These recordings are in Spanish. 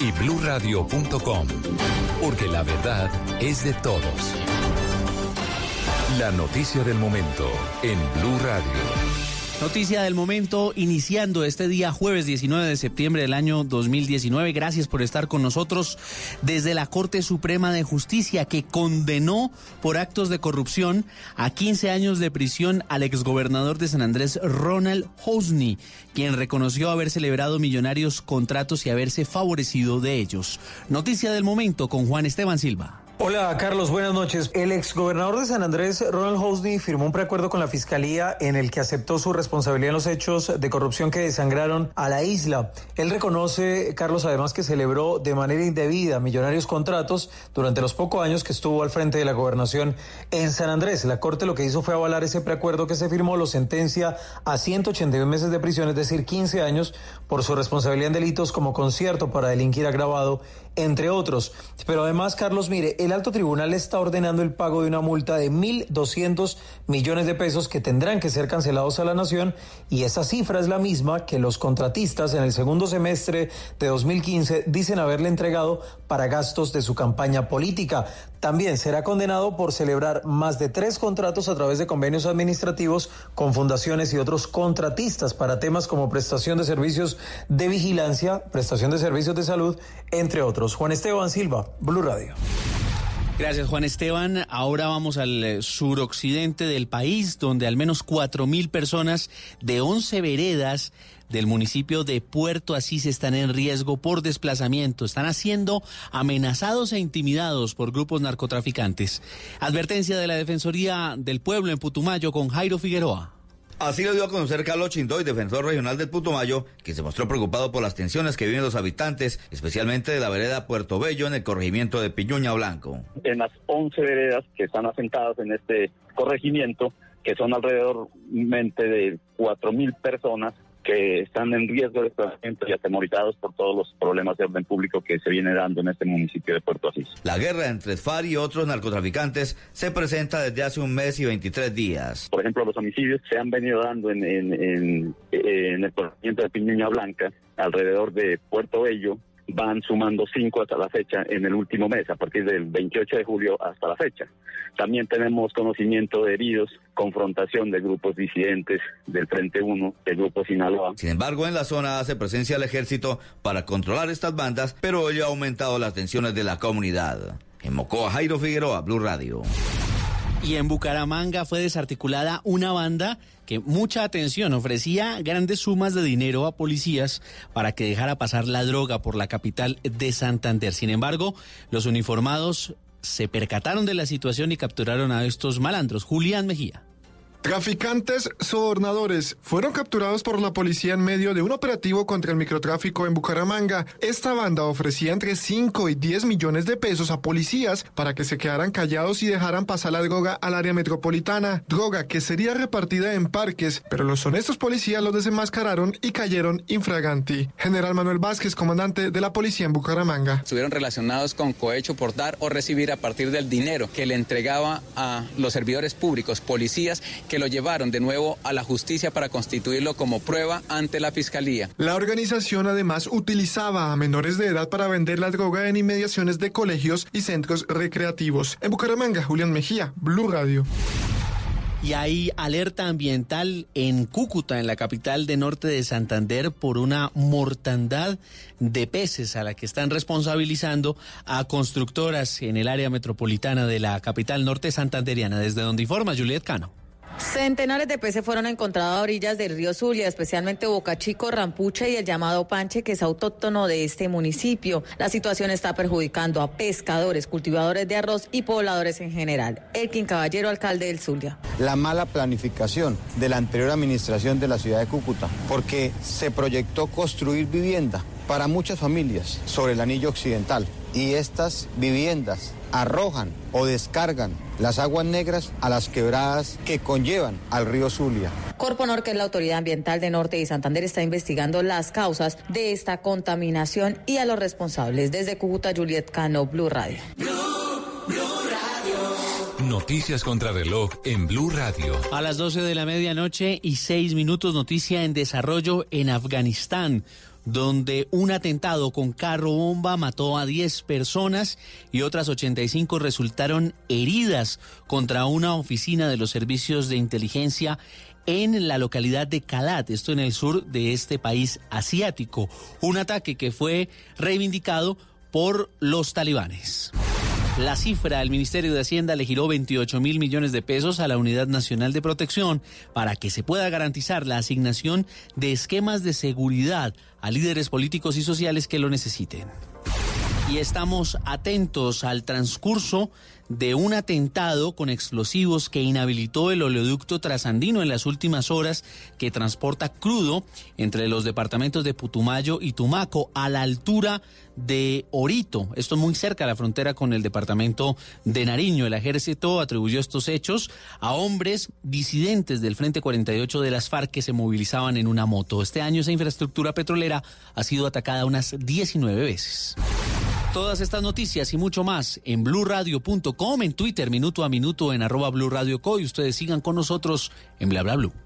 y bluradio.com, porque la verdad es de todos. La noticia del momento en Blue Radio. Noticia del momento, iniciando este día jueves 19 de septiembre del año 2019. Gracias por estar con nosotros desde la Corte Suprema de Justicia que condenó por actos de corrupción a 15 años de prisión al exgobernador de San Andrés, Ronald Hosni, quien reconoció haber celebrado millonarios contratos y haberse favorecido de ellos. Noticia del momento con Juan Esteban Silva. Hola Carlos, buenas noches. El exgobernador de San Andrés, Ronald Hosni, firmó un preacuerdo con la Fiscalía en el que aceptó su responsabilidad en los hechos de corrupción que desangraron a la isla. Él reconoce, Carlos, además que celebró de manera indebida millonarios contratos durante los pocos años que estuvo al frente de la gobernación en San Andrés. La Corte lo que hizo fue avalar ese preacuerdo que se firmó, lo sentencia a 181 meses de prisión, es decir, 15 años, por su responsabilidad en delitos como concierto para delinquir agravado, entre otros. Pero además, Carlos, mire, el alto tribunal está ordenando el pago de una multa de 1.200 millones de pesos que tendrán que ser cancelados a la nación y esa cifra es la misma que los contratistas en el segundo semestre de 2015 dicen haberle entregado para gastos de su campaña política. También será condenado por celebrar más de tres contratos a través de convenios administrativos con fundaciones y otros contratistas para temas como prestación de servicios de vigilancia, prestación de servicios de salud, entre otros. Juan Esteban Silva, Blue Radio. Gracias, Juan Esteban. Ahora vamos al eh, suroccidente del país, donde al menos cuatro mil personas de 11 veredas del municipio de Puerto Asís están en riesgo por desplazamiento. Están siendo amenazados e intimidados por grupos narcotraficantes. Advertencia de la Defensoría del Pueblo en Putumayo con Jairo Figueroa. Así lo dio a conocer Carlos Chindoy, defensor regional del Putumayo, que se mostró preocupado por las tensiones que viven los habitantes, especialmente de la vereda Puerto Bello en el corregimiento de Piñuña Blanco. En las 11 veredas que están asentadas en este corregimiento, que son alrededor de 4.000 personas, que están en riesgo de desplazamiento y atemorizados por todos los problemas de orden público que se viene dando en este municipio de Puerto Asís. La guerra entre FAR y otros narcotraficantes se presenta desde hace un mes y 23 días. Por ejemplo, los homicidios se han venido dando en, en, en, en el corregimiento de Piñuña Blanca, alrededor de Puerto Bello, van sumando cinco hasta la fecha en el último mes, a partir del 28 de julio hasta la fecha. También tenemos conocimiento de heridos, confrontación de grupos disidentes del Frente 1, del Grupo Sinaloa. Sin embargo, en la zona hace presencia el ejército para controlar estas bandas, pero ello ha aumentado las tensiones de la comunidad. En Mocoa, Jairo Figueroa, Blue Radio. Y en Bucaramanga fue desarticulada una banda que mucha atención ofrecía grandes sumas de dinero a policías para que dejara pasar la droga por la capital de Santander. Sin embargo, los uniformados se percataron de la situación y capturaron a estos malandros. Julián Mejía. Traficantes sobornadores fueron capturados por la policía en medio de un operativo contra el microtráfico en Bucaramanga. Esta banda ofrecía entre 5 y 10 millones de pesos a policías para que se quedaran callados y dejaran pasar la droga al área metropolitana, droga que sería repartida en parques, pero los honestos policías los desenmascararon y cayeron infraganti. General Manuel Vázquez, comandante de la policía en Bucaramanga. Estuvieron relacionados con cohecho por dar o recibir a partir del dinero que le entregaba a los servidores públicos, policías, que lo llevaron de nuevo a la justicia para constituirlo como prueba ante la fiscalía. La organización además utilizaba a menores de edad para vender la droga en inmediaciones de colegios y centros recreativos. En Bucaramanga, Julián Mejía, Blue Radio. Y hay alerta ambiental en Cúcuta, en la capital de norte de Santander, por una mortandad de peces a la que están responsabilizando a constructoras en el área metropolitana de la capital norte santanderiana. Desde donde informa Juliet Cano. Centenares de peces fueron encontrados a orillas del río Zulia, especialmente Boca Chico, Rampuche y el llamado Panche, que es autóctono de este municipio. La situación está perjudicando a pescadores, cultivadores de arroz y pobladores en general. Elkin Caballero, alcalde del Zulia. La mala planificación de la anterior administración de la ciudad de Cúcuta, porque se proyectó construir vivienda para muchas familias sobre el anillo occidental y estas viviendas arrojan o descargan las aguas negras a las quebradas que conllevan al río Zulia. Corponor, que es la autoridad ambiental de Norte y Santander, está investigando las causas de esta contaminación y a los responsables. Desde Cúcuta, Juliet Cano, Blue Radio. Noticias contra reloj en Blue Radio. A las 12 de la medianoche y 6 minutos, noticia en desarrollo en Afganistán donde un atentado con carro bomba mató a 10 personas y otras 85 resultaron heridas contra una oficina de los servicios de inteligencia en la localidad de Kalat, esto en el sur de este país asiático. Un ataque que fue reivindicado por los talibanes. La cifra, el Ministerio de Hacienda le giró 28 mil millones de pesos a la Unidad Nacional de Protección para que se pueda garantizar la asignación de esquemas de seguridad a líderes políticos y sociales que lo necesiten. Y estamos atentos al transcurso de un atentado con explosivos que inhabilitó el oleoducto trasandino en las últimas horas que transporta crudo entre los departamentos de Putumayo y Tumaco a la altura de Orito. Esto muy cerca de la frontera con el departamento de Nariño. El ejército atribuyó estos hechos a hombres disidentes del Frente 48 de las FARC que se movilizaban en una moto. Este año esa infraestructura petrolera ha sido atacada unas 19 veces. Todas estas noticias y mucho más en blurradio.com, en Twitter, minuto a minuto, en arroba blurradioco y ustedes sigan con nosotros en bla bla blue.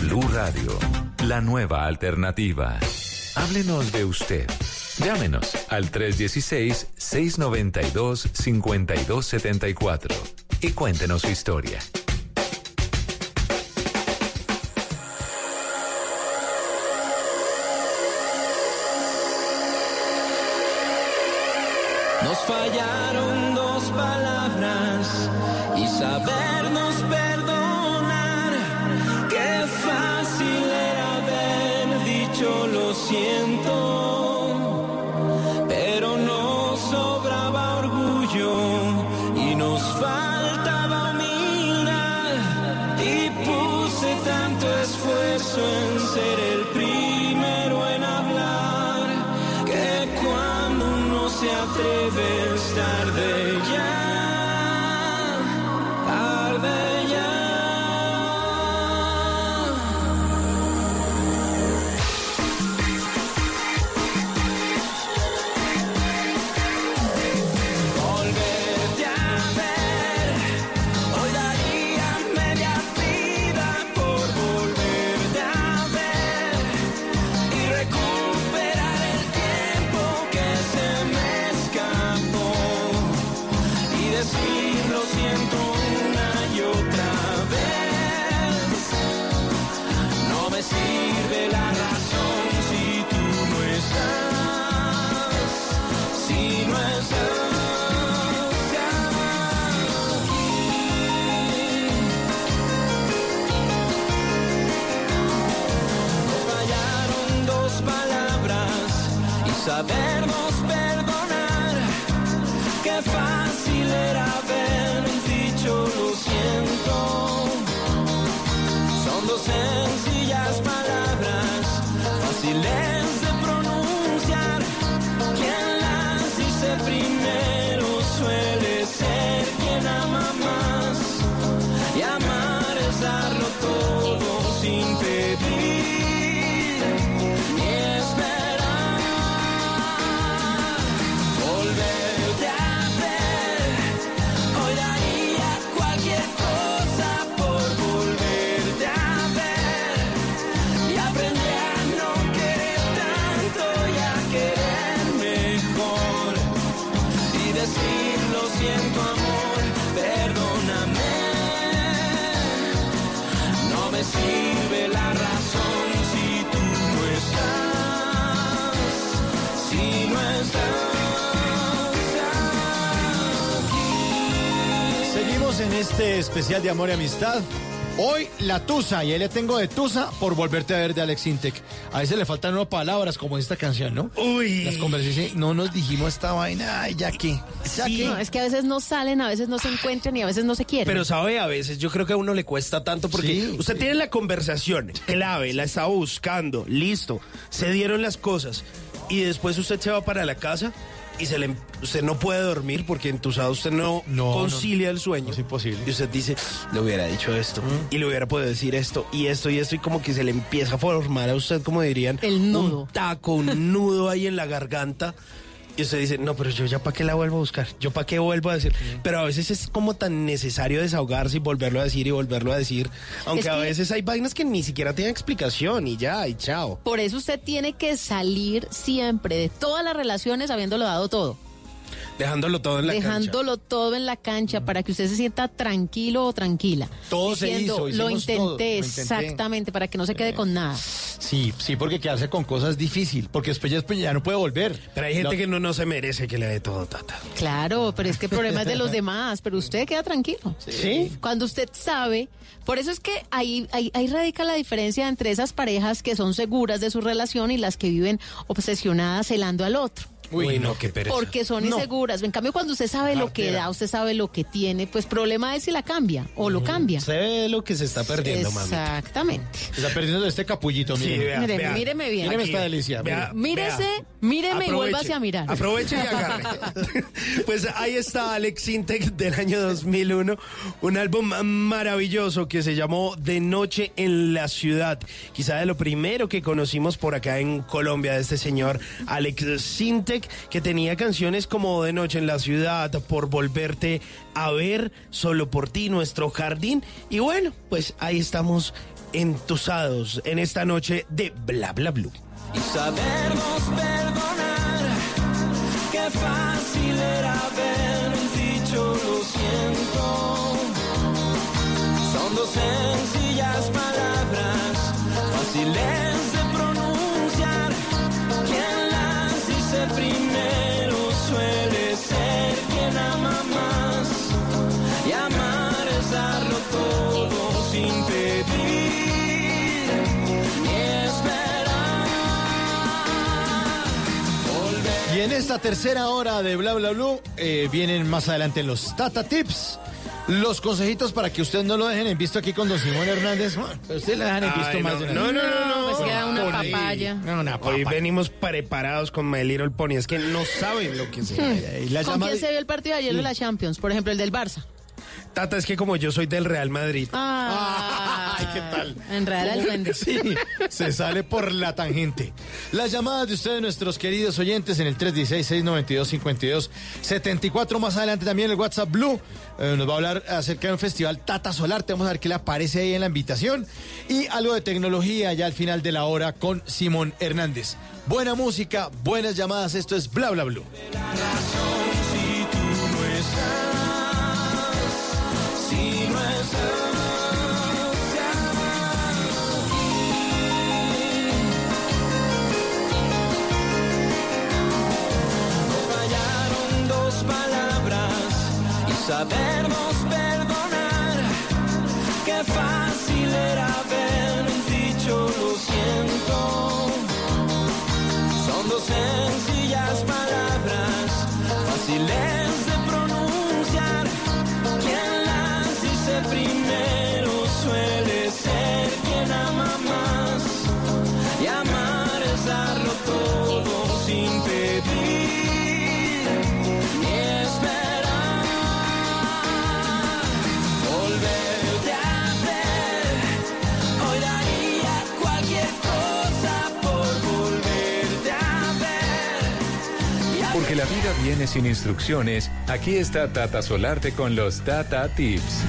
Blue Radio, la nueva alternativa. Háblenos de usted. Llámenos al 316-692-5274 y cuéntenos su historia. Nos fallaron este especial de amor y amistad. Hoy la Tusa, y ahí le tengo de Tusa por volverte a ver de Alex Intec. A veces le faltan nuevas palabras como esta canción, ¿no? Uy. Las conversaciones, no nos dijimos esta vaina, ay, ya que. Ya Sí. que. No, es que a veces no salen, a veces no se encuentran y a veces no se quieren. Pero sabe, a veces yo creo que a uno le cuesta tanto porque Sí, usted sí. tiene la conversación clave, la estaba buscando, listo, se dieron las cosas y después usted se va para la casa y se le, usted no puede dormir porque entusado usted no, No, concilia el sueño. es imposible. Y usted dice, le hubiera dicho esto y le hubiera podido decir esto y esto y esto y como que se le empieza a formar a usted, como dirían, El nudo. un taco, un nudo ahí en la garganta. Y usted dice, no, pero yo ya para qué la vuelvo a buscar, yo para qué vuelvo a decir. Pero a veces es como tan necesario desahogarse y volverlo a decir y volverlo a decir. Aunque Es a veces hay vainas que ni siquiera tienen explicación y ya, y chao. Por eso usted tiene que salir siempre de todas las relaciones habiéndolo dado todo. Dejándolo todo en la cancha. dejándolo todo en la cancha para que usted se sienta tranquilo o tranquila. Todo se hizo, Lo intenté, todo, lo intenté". exactamente, para que no se quede con nada. Sí, sí, porque quedarse con cosas es difícil, porque después ya, después ya no puede volver. Pero hay gente que no, no se merece que le dé todo, tata. Claro, pero es que el problema es de los demás, pero usted queda tranquilo. ¿Sí? Cuando usted sabe, por eso es que ahí, ahí, ahí radica la diferencia entre esas parejas que son seguras de su relación y las que viven obsesionadas celando al otro. Uy, no, qué pereza. Porque son No. inseguras. En cambio, cuando usted sabe lo que da, usted sabe lo que tiene, pues problema es si la cambia o lo cambia. Se ve lo que se está perdiendo, mami. Exactamente. Se está perdiendo de este capullito, Sí, mire. vea. míreme bien. Míreme esta delicia, vea, Mírese, vea. míreme y vuélvase a mirar. Aproveche y agarre. pues ahí está Alex Intec del año 2001, un álbum maravilloso que se llamó De Noche en la Ciudad. Quizá de lo primero que conocimos por acá en Colombia de este señor Alex Que tenía canciones como De Noche en la Ciudad, Por Volverte a Ver, Solo por Ti, Nuestro Jardín. Y bueno, pues ahí estamos entusados en esta noche de Bla Bla Blue. y sabernos perdonar. Qué fácil era haber dicho lo siento. Son dos sencillas palabras, fáciles esta tercera hora de Bla Bla Blue eh, vienen más adelante los Tata Tips. Los consejitos para que ustedes no lo dejen en visto aquí con don Simón Hernández. Pero ustedes lo dejan en visto Ay, más no, de una no, vez. no, no, no. Pues queda una Por ahí. papaya. No, una Hoy venimos preparados con My Little Pony. Es que no saben lo que se ¿Con quién se vio el partido de ayer de la Champions? Por ejemplo, el del Barça. Tata, es que como yo soy del Real Madrid. Ah, Ay, ¿qué tal? En Real ¿Cómo? Alfende. Sí, se sale por la tangente. Las llamadas de ustedes, nuestros queridos oyentes, en el 316-692-5274. Más adelante también el WhatsApp Blue eh, nos va a hablar acerca de un festival Tata Solar. Te vamos a ver qué le aparece ahí en la invitación. Y algo de tecnología ya al final de la hora con Simón Hernández. Buena música, buenas llamadas. Esto es Bla Bla Blue. Palabras y sabernos perdonar. Qué fácil era haber dicho lo siento. Son dos sencillas palabras, viene sin instrucciones, aquí está Tata Solarte con los Tata Tips.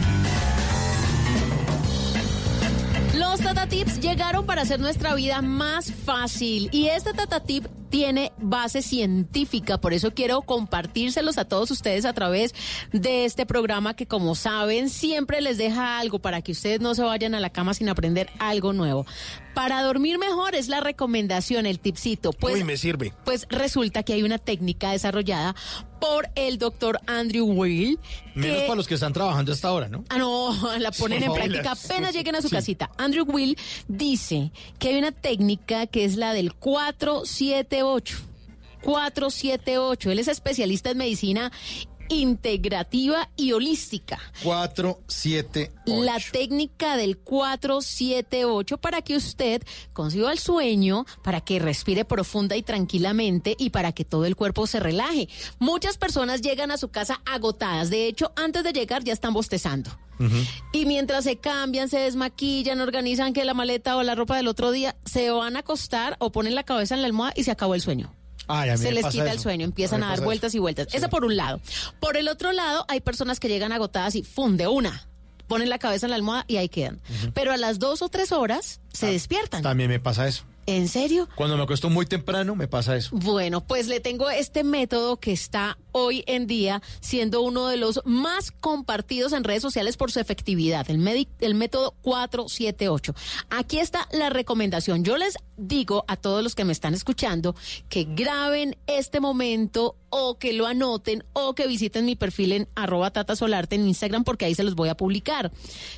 Los Tata Tips llegaron para hacer nuestra vida más fácil y este Tata Tip tiene base científica, por eso quiero compartírselos a todos ustedes a través de este programa que como saben siempre les deja algo para que ustedes no se vayan a la cama sin aprender algo nuevo. Para dormir mejor es la recomendación, el tipcito. Pues, Uy, me sirve. pues resulta que hay una técnica desarrollada por el doctor Andrew Will. Menos que- para los que están trabajando hasta ahora, ¿no? Ah, no, la ponen en práctica apenas lleguen a su Sí. casita. Andrew Will dice que hay una técnica que es la del 478. 478. Él es especialista en medicina integrativa y holística. 4, 7, La técnica del 478 para que usted consiga el sueño, para que respire profunda y tranquilamente y para que todo el cuerpo se relaje. Muchas personas llegan a su casa agotadas. De hecho, antes de llegar ya están bostezando. Y mientras se cambian, se desmaquillan, organizan que la maleta o la ropa del otro día, se van a acostar o ponen la cabeza en la almohada y se acabó el sueño. Ay, a mí Se les quita el sueño, empiezan a dar eso. vueltas y vueltas. Eso por un lado. Por el otro lado, hay personas que llegan agotadas y funde una. Ponen la cabeza en la almohada y ahí quedan. Pero a las dos o tres horas Ah, se despiertan. También me pasa eso. ¿En serio? Cuando me acuesto muy temprano, me pasa eso. Bueno, pues le tengo este método que está hoy en día siendo uno de los más compartidos en redes sociales por su efectividad, el, medi- el método 478. Aquí está la recomendación. Yo les digo a todos los que me están escuchando que graben este momento o que lo anoten o que visiten mi perfil en arroba Tata Solarte en Instagram porque ahí se los voy a publicar.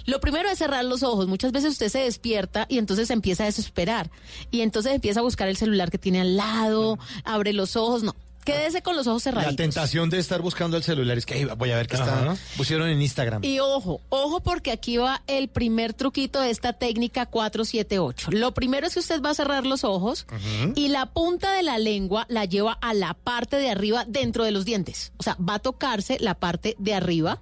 Lo primero es cerrar los ojos. Muchas veces usted se despierta y entonces empieza a desesperar y entonces empieza a buscar el celular que tiene al lado, abre los ojos. No, quédese con los ojos La cerraditos. tentación de estar buscando el celular es que "Ay, voy a ver qué está. Pusieron en Instagram. Y ojo, ojo porque aquí va el primer truquito de esta técnica 478. Lo primero es que usted va a cerrar los ojos y la punta de la lengua la lleva a la parte de arriba dentro de los dientes. O sea, va a tocarse la parte de arriba,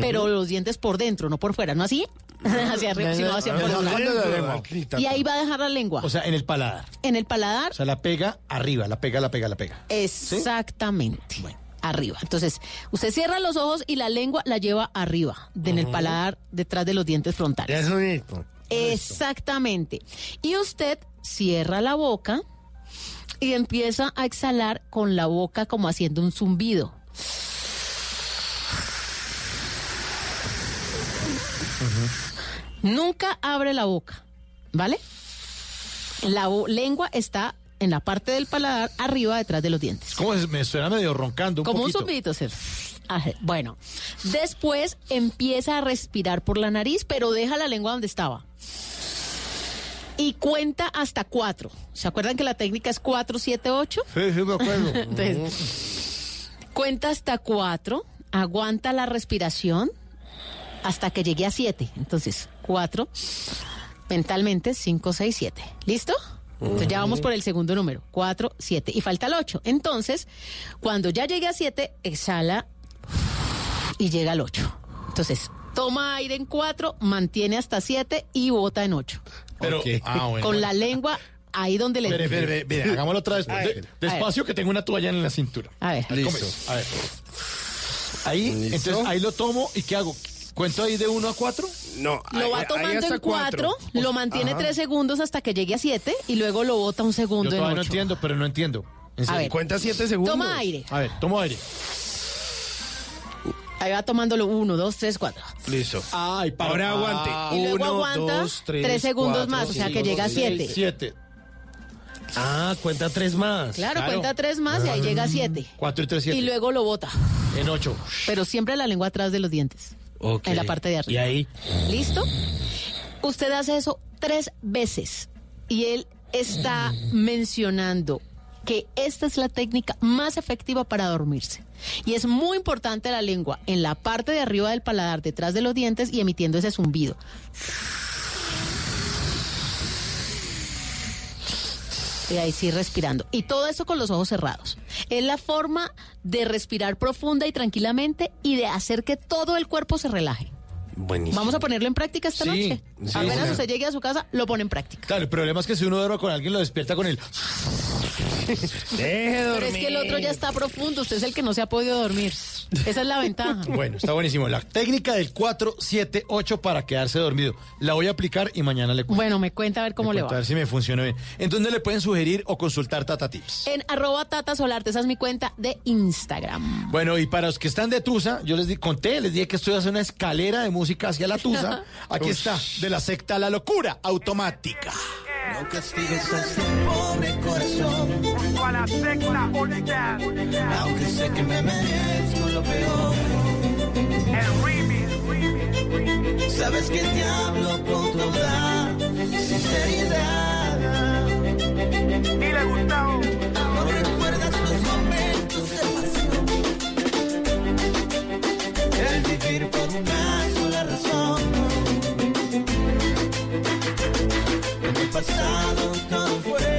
pero los dientes por dentro, no por fuera, ¿no así? hacia arriba, sino hacia por debajo. la lengua. Y ahí va a dejar la lengua. O sea, en el paladar. en el paladar O sea, la pega arriba, la pega, la pega, la pega. Exactamente. Arriba. Entonces, usted cierra los ojos y la lengua la lleva arriba, de en el paladar, detrás de los dientes frontales. Eso mismo. Exactamente. Y usted cierra la boca y empieza a exhalar con la boca como haciendo un zumbido. Nunca abre la boca, ¿vale? La lengua está en la parte del paladar arriba detrás de los dientes. ¿Cómo es? Me suena medio roncando un Como un zumbidito, sí. Ajá, Bueno, después empieza a respirar por la nariz, pero deja la lengua donde estaba. Y cuenta hasta cuatro. ¿Se acuerdan que la técnica es 4, 7, 8? Sí, sí, me acuerdo. Entonces, cuenta hasta cuatro, aguanta la respiración hasta que llegue a siete. Entonces, cuatro, mentalmente, cinco, seis, siete. ¿Listo? Entonces ya vamos por el segundo número, cuatro, siete. Y falta el ocho. Entonces, cuando ya llegue a siete, exhala y llega al ocho. Entonces, toma aire en cuatro, mantiene hasta siete y bota en ocho. Pero, ah, bueno. Con la lengua ahí donde le... Espere, espere, espere, hagámoslo otra vez. De- despacio que tengo una toalla en la cintura. A ver. ¿cómo es? A ver. Ahí, ¿Listo? entonces ahí lo tomo y ¿qué hago? ¿Cuento ahí de uno a cuatro? No. Lo va tomando en cuatro, lo mantiene Ajá. tres segundos hasta que llegue a siete y luego lo bota un Yo segundo en todavía no ocho. entiendo, pero no entiendo. En A serio. ver. Cuenta siete segundos. Toma aire. A ver, tomo aire. Ahí va tomándolo uno, dos, tres, cuatro. Listo. Ay, para. Ahora aguante. Y luego Uno, aguanta dos, tres, tres segundos cuatro, más, o sea que llega a seis, siete. Siete. Ah, cuenta tres más. Claro, cuenta tres más y ahí llega a siete. Cuatro y tres, siete. Y luego lo bota. En ocho. Pero siempre la lengua atrás de los dientes. En la parte de Y arriba. ahí. ¿Listo? Usted hace eso tres veces y él está mencionando que esta es la técnica más efectiva para dormirse. Y es muy importante la lengua en la parte de arriba del paladar, detrás de los dientes y emitiendo ese zumbido. Y ahí sí respirando. Y todo eso con los ojos cerrados. Es la forma de respirar profunda y tranquilamente y de hacer que todo el cuerpo se relaje. Buenísimo. Vamos a ponerlo en práctica esta Sí, noche. sí, Apenas usted llegue a su casa, lo pone en práctica. Claro, el problema es que si uno duerme con alguien, lo despierta con el. Deje dormir. Pero es que el otro ya está profundo, usted es el que no se ha podido dormir. Esa es la ventaja. Bueno, está buenísimo. La técnica del 478 para quedarse dormido. La voy a aplicar y mañana le cuento. Bueno, me cuenta a ver cómo Le le cuento, A va. ver si me funciona bien. ¿En dónde le pueden sugerir o consultar Tata Tips? En arroba Tata Solarte, esa es mi cuenta de Instagram. Bueno, y para los que están de Tusa, yo les di- conté, les dije que estoy haciendo una escalera de música hacia la Tusa. Aquí está, de la secta La Locura Automática. No castigues a ese pobre corazón. Junto a la secta Aunque sé que me merezco lo peor. El remix. Sabes que te hablo con toda sinceridad. Dile Gustavo. No recuerdas los momentos de pasión. El vivir por una pasado todo fue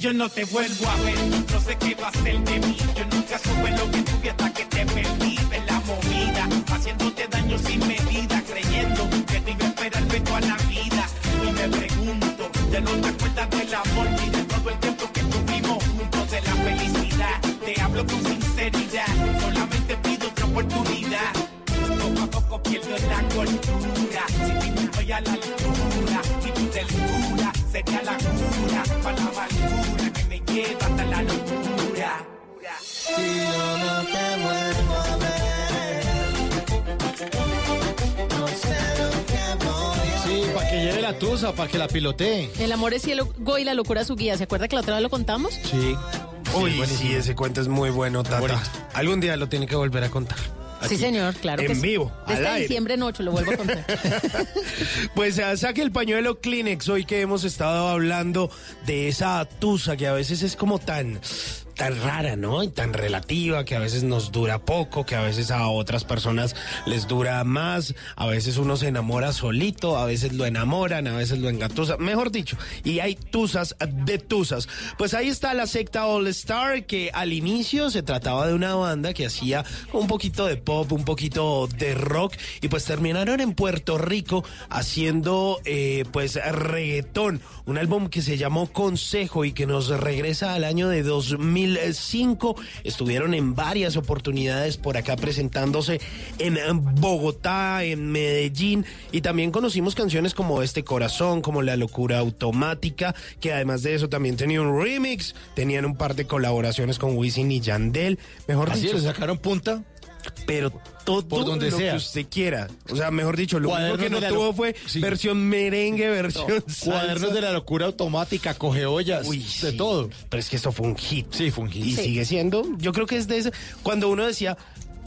Yo no te vuelvo a ver, no sé qué va a ser de mí. Yo nunca supe lo que tuve hasta que te perdí en la movida, haciéndote daño sin medida, creyendo que te iba a esperar toda la vida. Y me pregunto, ya no te acuerdas del amor ni de todo el tiempo que tuvimos juntos, de la felicidad. Te hablo con sinceridad, solamente pido otra oportunidad. Poco a poco pierdo la cordura, si ti no estoy a la altura, si tu dulzura sería la cura para la amargura que me lleva hasta la locura. Si yo no te vuelvo a ver, no sé lo que voy a Sí, para que lleve la Tusa, para que la pilotee. El amor es cielo y la locura su guía. ¿Se acuerda que la otra vez lo contamos? Sí. Uy, sí, ese cuento es muy bueno, Tata. Algún día lo tiene que volver a contar. Sí, señor, claro En sí. vivo, al Desde aire. diciembre en 8, lo vuelvo a contar. Pues eh, saque el pañuelo Kleenex hoy que hemos estado hablando de esa tusa que a veces es como tan tan rara, ¿no? Y tan relativa, que a veces nos dura poco, que a veces a otras personas les dura más, a veces uno se enamora solito, a veces lo enamoran, a veces lo engatusan, mejor dicho, y hay tusas de tusas. Pues ahí está la secta All Star, que al inicio se trataba de una banda que hacía un poquito de pop, un poquito de rock, y pues terminaron en Puerto Rico haciendo eh, pues reggaetón, un álbum que se llamó Consejo y que nos regresa al año de 2005. Estuvieron en varias oportunidades por acá presentándose en Bogotá, en Medellín y también conocimos canciones como Este Corazón, como La Locura Automática, que además de eso también tenía un remix, tenían un par de colaboraciones con Wisin y Yandel, mejor Así dicho. le sacaron punta. Pero todo Por donde lo sea. que usted quiera. O sea, mejor dicho, lo único Cuadernos que no de la tuvo fue Sí. versión merengue, versión Cuadernos salsa. de la locura automática, coge ollas, Uy, de sí. todo. Pero es que esto fue un hit. Sí, fue un hit. Y Sí. sigue siendo, yo creo que es de ese, cuando uno decía,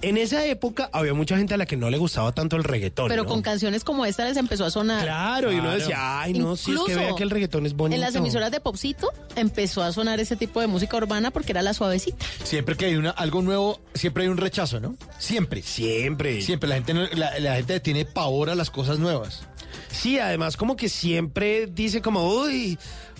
en esa época había mucha gente a la que no le gustaba tanto el reggaetón. Pero ¿no? con canciones como esta les empezó a sonar. Claro, y uno decía, ay, no, si es que Incluso vea que el reggaetón es bonito. En las emisoras de Popcito empezó a sonar ese tipo de música urbana porque era la suavecita. Siempre que hay una, algo nuevo, siempre hay un rechazo, ¿no? Siempre. Siempre. Siempre. La gente, la gente tiene pavor a las cosas nuevas. Sí, además como que siempre dice como, uy,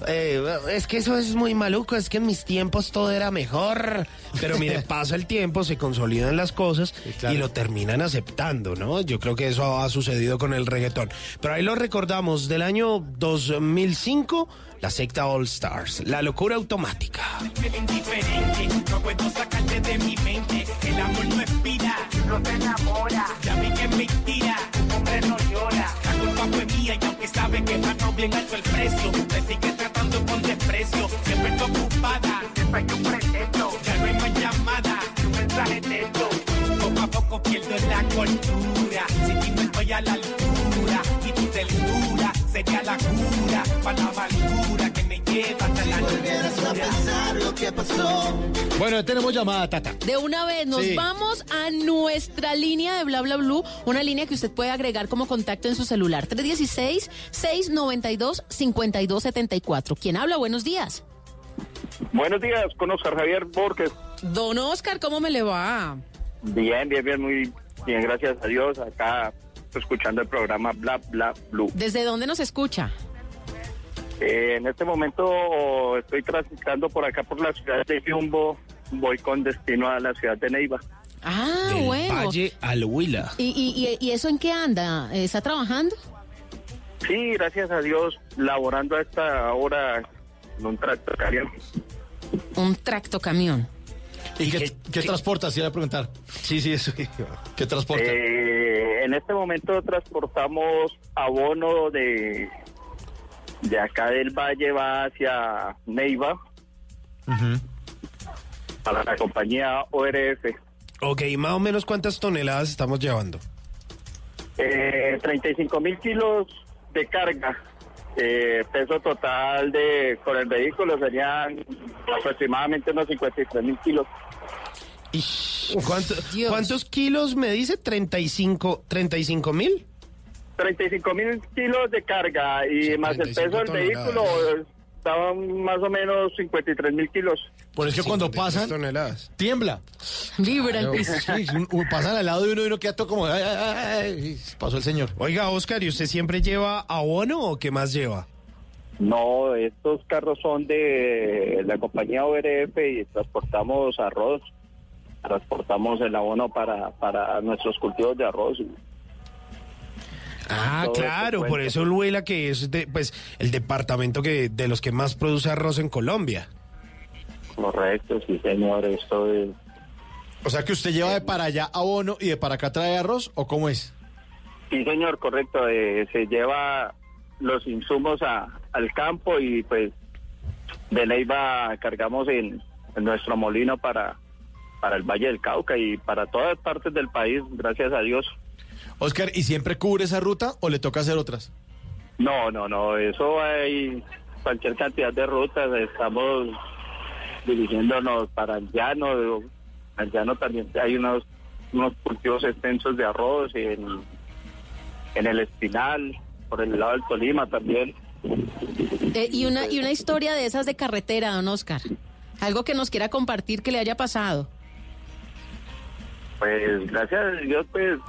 eh, es que eso es muy maluco, es que en mis tiempos todo era mejor. Pero mire, pasa el tiempo, se consolidan las cosas claro. y lo terminan aceptando, ¿no? Yo creo que eso ha sucedido con el reggaetón. Pero ahí lo recordamos, del año 2005, la secta All Stars, la locura automática. El indiferente, no puedo sacarte de mi mente. El amor no expira, no te enamora. Ya vi que es mentira, un hombre no llora. Culpa fue mía y aunque sabe que ganó bien alto el precio, me sigue tratando con desprecio. Siempre está ocupada, un pretexto. Ya no hay más llamada, ni un texto. Poco a poco pierdo la cordura. Si ti no estoy a la altura y tu dulzura sería la cura para la amargura Bueno, ya tenemos llamada, Tata. De una vez nos Sí. vamos a nuestra línea de bla bla blue, una línea que usted puede agregar como contacto en su celular 316 692 5274. ¿Quién habla? Buenos días. Buenos días, con Oscar Javier Borges. Don Oscar, ¿cómo me le va? Bien, bien, bien, muy bien, gracias a Dios. Acá escuchando el programa Bla Bla Blue. ¿Desde dónde nos escucha? Eh, en este momento estoy transitando por acá por la ciudad de Yumbo. Voy con destino a la ciudad de Neiva. Ah, bueno. al Huila. ¿Y, y, y- y eso en qué anda? ¿Está trabajando? Sí, gracias a Dios, laborando a esta hora en un tractor camión. Un tracto camión. ¿Y qué, qué transporta? Si iba a preguntar. Sí, sí, eso. ¿Qué transporta? Eh, en este momento transportamos abono de de acá del valle va hacia Neiva para la compañía ORF. Ok, más o menos cuántas toneladas estamos llevando. Eh, 35 mil kilos de carga. Eh, peso total de con el vehículo serían aproximadamente unos 53 mil kilos. ¿Cuánto- ¿Cuántos kilos me dice? 35 35 mil. 35 mil kilos de carga y más el 35 peso del toneladas. vehículo estaban más o menos 53 mil kilos. Por eso cuando pasan, tiembla. Vibra el piso. Sí, pasan al lado de uno y uno queda todo como... "Ay, ay, ay, ay", pasó el señor. Oiga, Oscar, ¿y usted siempre lleva abono o qué más lleva? No, estos carros son de la compañía ORF y transportamos arroz, transportamos el abono para, para nuestros cultivos de arroz. Ah, claro, por eso el Huila, que es de, pues, el departamento que de los que más produce arroz en Colombia. Correcto, sí señor, esto es... O sea que usted lleva de para allá abono y de para acá trae arroz, ¿o cómo es? Sí señor, correcto, eh, se lleva los insumos a, al campo y pues de Neiva cargamos en, en nuestro molino para, para el Valle del Cauca y para todas partes del país, gracias a Dios. Oscar, ¿y siempre cubre esa ruta o le toca hacer otras? No, no, no, eso hay cualquier cantidad de rutas, estamos dirigiéndonos para el llano, al llano también hay unos, unos cultivos extensos de arroz en, en el Espinal, por el lado del Tolima también. Eh, y, una, y una historia de esas de carretera, don Oscar. Algo que nos quiera compartir que le haya pasado. Pues gracias a Dios, pues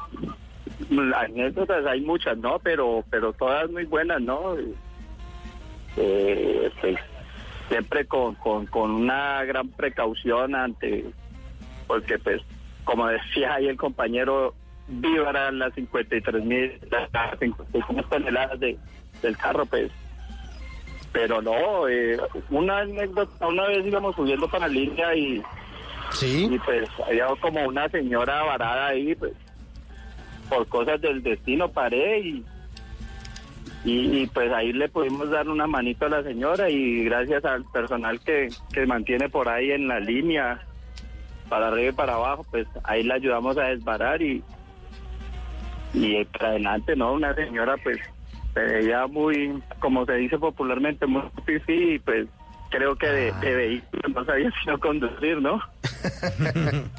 anécdotas hay muchas, ¿no? Pero, pero todas muy buenas, ¿no? Eh, pues, siempre con, con, con una gran precaución ante, porque pues, como decía ahí el compañero, vivaran las 53 mil, las 53 toneladas de, del carro, pues. Pero no, eh, una anécdota, una vez íbamos subiendo para la línea y, y pues había como una señora varada ahí, pues por cosas del destino paré y, y, pues ahí le pudimos dar una manito a la señora y gracias al personal que, que mantiene por ahí en la línea para arriba y para abajo, pues ahí le ayudamos a desbarar y, y para adelante, ¿no? Una señora pues veía muy, como se dice popularmente, muy pipí y pues creo que de, de vehículo no sabía sino conducir, ¿no?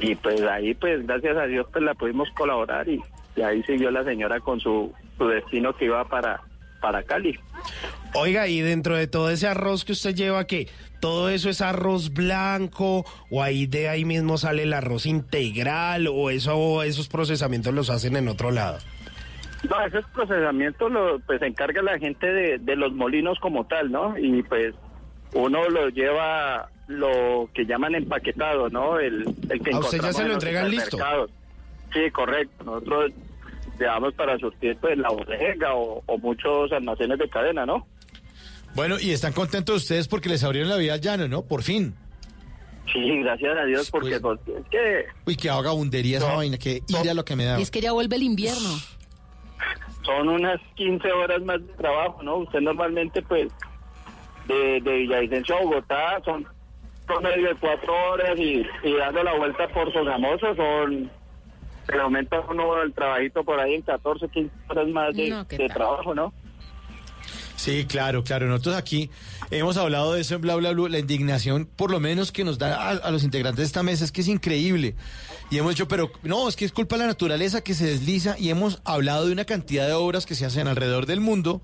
y pues ahí pues gracias a Dios pues la pudimos colaborar y, y ahí siguió la señora con su, su destino que iba para, para Cali. Oiga, y dentro de todo ese arroz que usted lleva, ¿qué? ¿Todo eso es arroz blanco? ¿O ahí de ahí mismo sale el arroz integral? ¿O eso, esos procesamientos los hacen en otro lado? No, ese procesamiento lo pues se encarga la gente de, de los molinos como tal, ¿no? Y pues uno lo lleva lo que llaman empaquetado, ¿no? El, el que ¿A usted ya se en lo los entregan listo? Sí, correcto. Nosotros llevamos para surtir pues la bodega o, o muchos almacenes de cadena, ¿no? Bueno, y están contentos ustedes porque les abrieron la vía al llano, ¿no? Por fin. Sí, gracias a Dios, porque pues, es que Uy, qué vagabundería esa vaina, que lo que me da. Y es que ya vuelve el invierno. son unas 15 horas más de trabajo, ¿no? Usted normalmente, pues, de, de Villavicencio a Bogotá son promedio de cuatro horas y, y dando la vuelta por Sogamoso son... Se aumenta uno el trabajito por ahí en 14, 15 horas más de, trabajo, ¿no? Sí, claro, claro. Nosotros aquí hemos hablado de eso en Bla Bla Blue. La indignación, por lo menos que nos da a, a los integrantes de esta mesa, es que es increíble. Y hemos dicho, pero no, es que es culpa de la naturaleza que se desliza. Y hemos hablado de una cantidad de obras que se hacen alrededor del mundo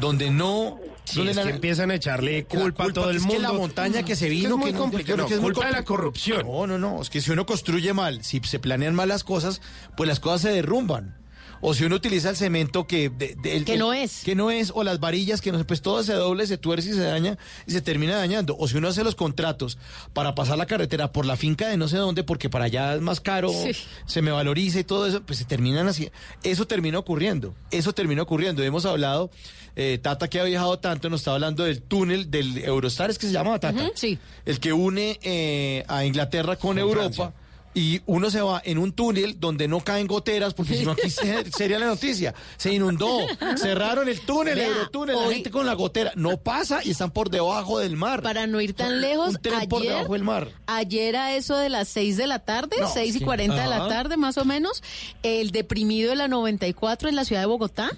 donde no. Sí, donde es la- que empiezan a echarle culpa, a todo el es mundo. que la montaña que se Es vino, es muy que no- complicado. yo creo que es muy culpa de la corrupción. No, no, no. Es que si uno construye mal, si se planean mal las cosas, pues las cosas se derrumban. O si uno utiliza el cemento que... de- de- el- Que no es. Que no es, o las varillas que no pues todo se doble, se tuerce y se daña y se termina dañando. O si uno hace los contratos para pasar la carretera por la finca de no sé dónde, porque para allá es más caro, Sí. se me valoriza y todo eso, pues se terminan así. Eso termina ocurriendo, eso termina ocurriendo. Hemos hablado, eh, Tata que ha viajado tanto, nos está hablando del túnel del Eurostar, es que se llama Tata. Sí. El que une eh, a Inglaterra con, Europa. Y uno se va en un túnel donde no caen goteras, porque si no aquí se- sería la noticia. Se inundó, cerraron el túnel, el Eurotúnel, la hoy- gente con la gotera. No pasa y están por debajo del mar. Para no ir tan lejos, Un tren por ayer, debajo del mar. ayer a eso de las 6 de la tarde, No, 6 y sí. 40 de la tarde más o menos, el deprimido de la 94 en la ciudad de Bogotá,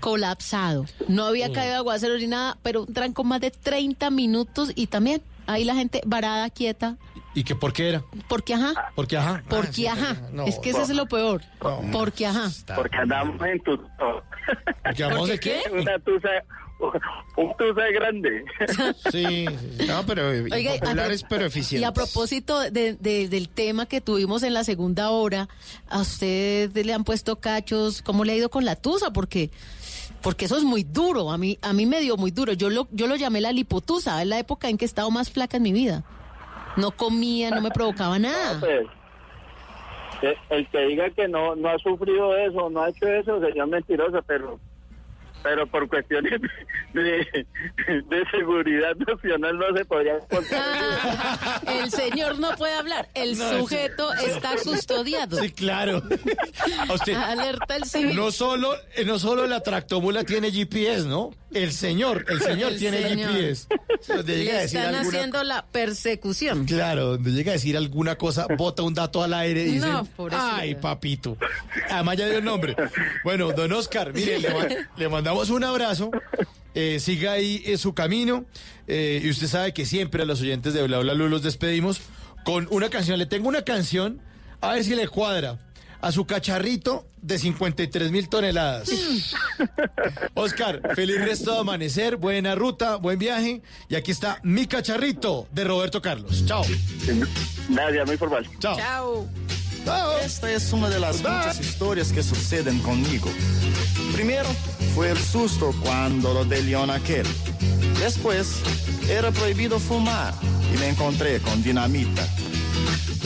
colapsado. No había caído aguacero ni nada, pero un tranco más de 30 minutos y también ahí la gente varada, quieta, ¿Y que por qué era? porque ajá, Porque ajá. Ah, porque sí, ajá, no, es que ese es lo peor, porque ajá. Porque andamos en tu... Porque vamos de qué? Una tusa, un tusa grande. Sí, sí, no, pero eh, Oiga, y a populares pero Y eficientes. a propósito de- de- del tema que tuvimos en la segunda hora, ¿a usted le han puesto cachos? ¿Cómo le ha ido con la tusa? Porque porque eso es muy duro. A mí a mí me dio muy duro. Yo lo yo lo llamé la lipotusa. Es la época en que he estado más flaca en mi vida. No comía, no me provocaba nada. Pues, el que diga que no no ha sufrido eso, no ha hecho eso, sería mentiroso, pero pero por cuestiones de, de seguridad nacional no se podría contar. Ah, el señor no puede hablar. El No, sujeto está custodiado. Sí, claro. A usted, Alerta el civil. no solo, eh, no solo la tractomula tiene GPS, ¿no? El señor, el señor El tiene señor. GPS. Decir están alguna- haciendo la persecución. Claro, donde llega a decir alguna cosa, bota un dato al aire y dice, No, pobrecito. ay, papito. Además ya dio el nombre. Bueno, don Oscar, mire, le, le mandamos un abrazo. Eh, siga ahí en su camino. eh, y usted sabe que siempre a los oyentes de Bla Bla Blue los despedimos con una canción. Le tengo una canción, a ver si le cuadra. A su cacharrito de 53 mil toneladas. Oscar, feliz resto de amanecer, buena ruta, buen viaje. Y aquí está mi cacharrito de Roberto Carlos. Chao. Nadie, muy formal. Chao. Chao. Esta es una de las muchas historias que suceden conmigo. Primero fue el susto cuando lo de León aquel. Después era prohibido fumar y me encontré con dinamita.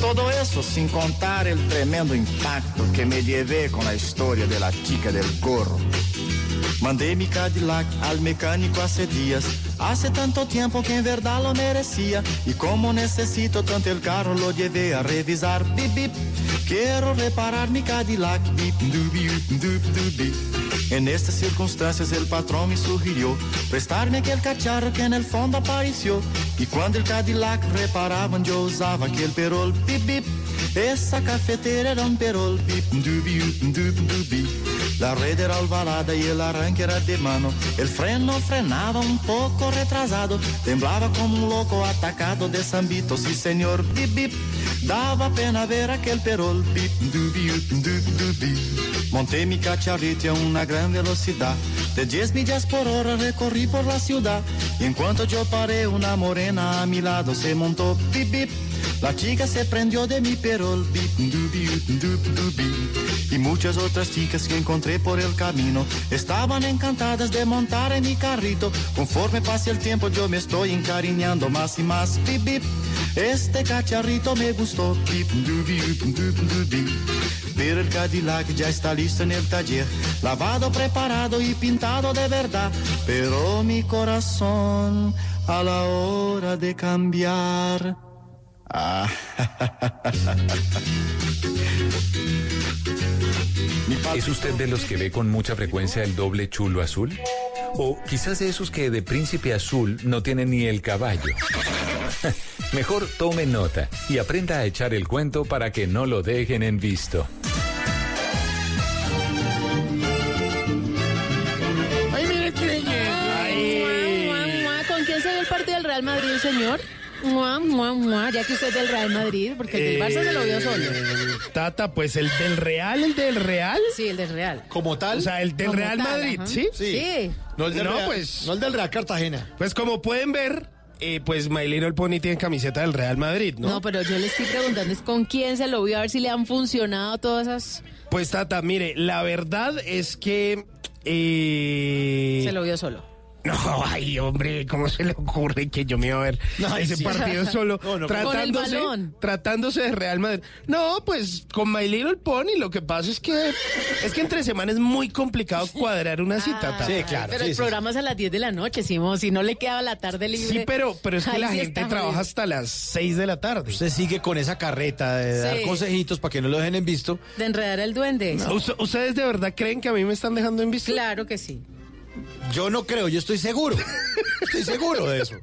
Todo eso sin contar el tremendo impacto que me llevé con la historia de la chica del gorro. Mandé mi Cadillac al mecánico hace días. Hace tanto tiempo que en verdad lo merecía. Y como necesito tanto el carro, lo llevé a revisar. Bip, bip. Quiero reparar mi Cadillac. Bip, dubi, dup, dubi. En estas circunstancias el patrón me sugirió prestarme aquel cacharro que en el fondo apareció. Y cuando el Cadillac reparaban yo usaba aquel perol. Bip, bip. Esa cafetera era un perol. Bip, dubi, dup, dubi. La red era albalada y el arranque era de mano. El freno frenaba un poco retrasado. Temblaba como un loco atacado de zambito. Sí, señor, bip, bip. Daba pena ver aquel perol. Bip, dubi, dup, dubi. Monté mi cacharrito a una gran velocidad. De 10 millas por hora recorrí por la ciudad. Y en cuanto yo paré, una morena a mi lado se montó. Bip, bip. La chica se prendió de mi perol, bip, dubi, dup, dubi. Y muchas otras chicas que encontré por el camino estaban encantadas de montar en mi carrito. Conforme pase el tiempo yo me estoy encariñando más y más, bip, bip. Este cacharrito me gustó, bip. Pero el Cadillac ya está listo en el taller, lavado, preparado y pintado de verdad. Pero mi corazón a la hora de cambiar. Ah. ¿Es usted de los que ve con mucha frecuencia el doble chulo azul? O quizás de esos que de príncipe azul no tienen ni el caballo. Mejor tome nota y aprenda a echar el cuento para que no lo dejen en visto. Ay, mire qué ¿Con quién se el partido del Real Madrid, señor? Mua, mua, mua, ya que usted es del Real Madrid, porque el del Barça se lo vio solo. Eh, Tata, pues el del Real, el del Real. Sí, el del Real. Como tal. O sea, el del Como Real tal, Madrid, ajá. ¿sí? Sí. No el del, No, Real, pues- no el del Real Cartagena. Pues como pueden ver, eh, pues My Little Pony tiene camiseta del Real Madrid, ¿no? ¿no? pero yo le estoy preguntando es con quién se lo vio, a ver si le han funcionado todas esas... Pues Tata, mire, la verdad es que... eh, Se lo vio solo. No, ay, hombre, ¿cómo se le ocurre que yo me iba a ver Ay, ese sí. partido solo No, no, tratándose, Con el balón. tratándose de Real Madrid? No, pues con My Little Pony lo que pasa es que es que entre semanas es muy complicado cuadrar una cita. Tata. Sí, claro. Pero sí, el sí. programa es a las 10 de la noche, Simón. Si no le queda la tarde libre. Sí, pero, pero es que la sí gente trabaja hasta las 6 de la tarde. Usted sigue con esa carreta de dar consejitos para que no lo dejen en visto. De enredar el duende. ¿Us- ¿Ustedes de verdad creen que a mí me están dejando en visto? Claro que sí. Yo no creo, yo estoy seguro. Estoy seguro de eso.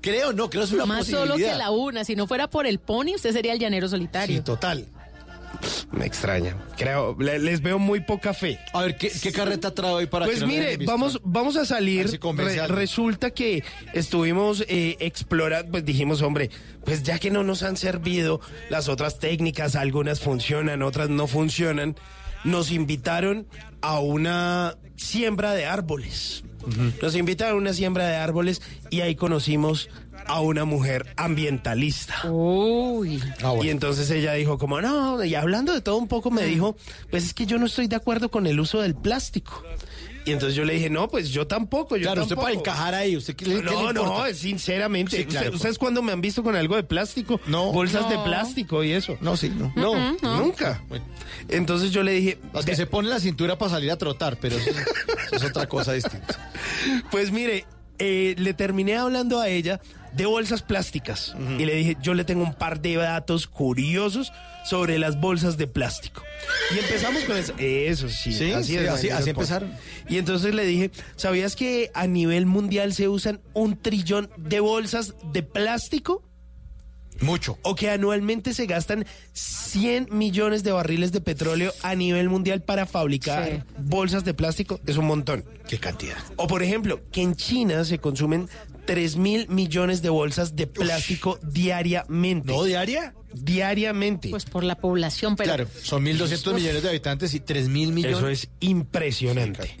Creo, no, creo es una Más posibilidad. solo que la una. Si no fuera por el pony, usted sería el llanero solitario. Sí, total. Me extraña. Creo, le- les veo muy poca fe. A ver, ¿qué, qué carreta trae hoy para Pues que no lo mire, visto? vamos, vamos a A ver salir. si convence Re- a alguien. resulta que estuvimos eh, explorando, pues dijimos, hombre, pues ya que no nos han servido las otras técnicas, algunas funcionan, otras no funcionan, nos invitaron a una siembra de árboles. Nos invitaron a una siembra de árboles y ahí conocimos a una mujer ambientalista. Uy. Ah, bueno. Y entonces ella dijo como, no, y hablando de todo un poco me dijo, pues es que yo no estoy de acuerdo con el uso del plástico. Y entonces yo le dije, no, pues yo tampoco, yo Claro, usted para encajar ahí, ¿usted qué, le- qué No, le no, sinceramente. Sí, claro, ¿Usted- ¿Ustedes cuándo me han visto con algo de plástico? No. Bolsas de No. plástico y eso. No, sí, no. No, nunca. Entonces yo le dije, Las que se pone la cintura para salir a trotar, pero eso, es- eso es otra cosa distinta. Pues mire, eh, le terminé hablando a ella de bolsas plásticas y le dije, yo le tengo un par de datos curiosos sobre las bolsas de plástico. Y empezamos con eso. Eso sí, Sí, así sí, es. así- así empezaron. Y entonces le dije, ¿sabías que a nivel mundial se usan un trillón de bolsas de plástico? Mucho. O que anualmente se gastan 100 millones de barriles de petróleo a nivel mundial para fabricar Sí. bolsas de plástico. Es un montón. Qué cantidad. O por ejemplo, que en China se consumen 3 mil millones de bolsas de plástico diariamente. ¿No diaria? Diariamente. Pues por la población, pero. Claro, son 1.200 millones de habitantes y 3.000 millones. Eso es impresionante.